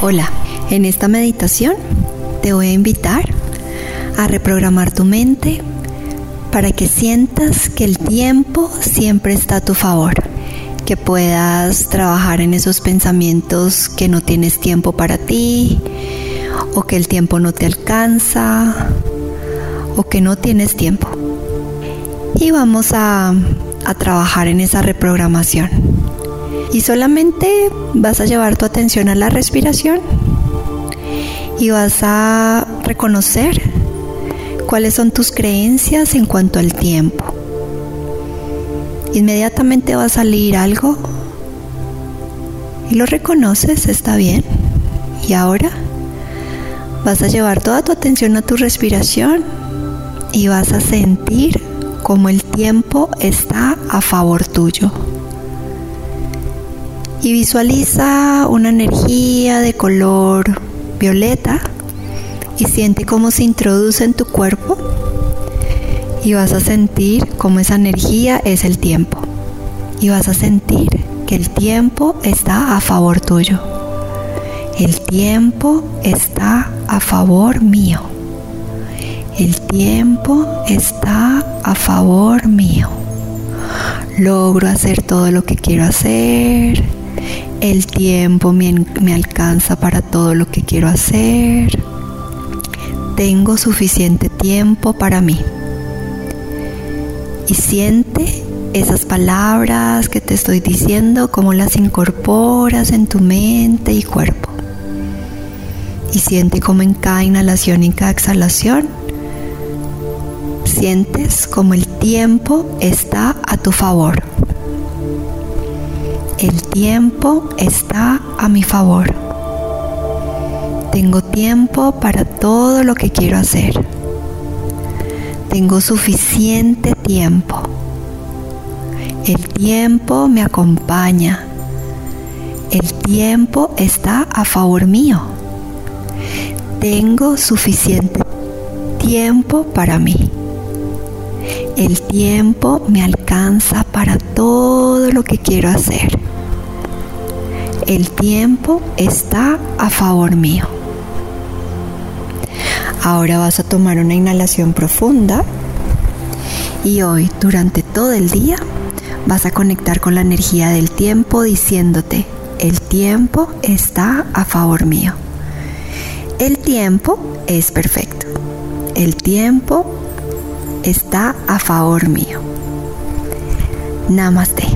Hola, en esta meditación te voy a invitar a reprogramar tu mente para que sientas que el tiempo siempre está a tu favor, que puedas trabajar en esos pensamientos que no tienes tiempo para ti o que el tiempo no te alcanza o que no tienes tiempo. Y vamos a, a trabajar en esa reprogramación y solamente vas a llevar tu atención a la respiración y vas a reconocer cuáles son tus creencias en cuanto al tiempo. Inmediatamente va a salir algo y lo reconoces, está bien. Y ahora vas a llevar toda tu atención a tu respiración y vas a sentir como el tiempo está a favor tuyo y visualiza una energía de color violeta y siente cómo se introduce en tu cuerpo y vas a sentir cómo esa energía es el tiempo y vas a sentir que el tiempo está a favor tuyo. El tiempo está a favor mío. El tiempo está a favor mío. Logro hacer todo lo que quiero hacer el tiempo me, alcanza para todo lo que quiero hacer. Tengo suficiente tiempo para mí. Y siente esas palabras que te estoy diciendo, cómo las incorporas en tu mente y cuerpo. Y siente cómo en cada inhalación y cada exhalación sientes como el tiempo está a tu favor. El tiempo está a mi favor. Tengo tiempo para todo lo que quiero hacer. Tengo suficiente tiempo. El tiempo me acompaña. El tiempo está a favor mío. Tengo suficiente tiempo para mí. El tiempo me alcanza para todo lo que quiero hacer. El tiempo está a favor mío. Ahora vas a tomar una inhalación profunda y hoy durante todo el día vas a conectar con la energía del tiempo diciéndote, el tiempo está a favor mío. El tiempo es perfecto. El tiempo está a favor mío. Namaste.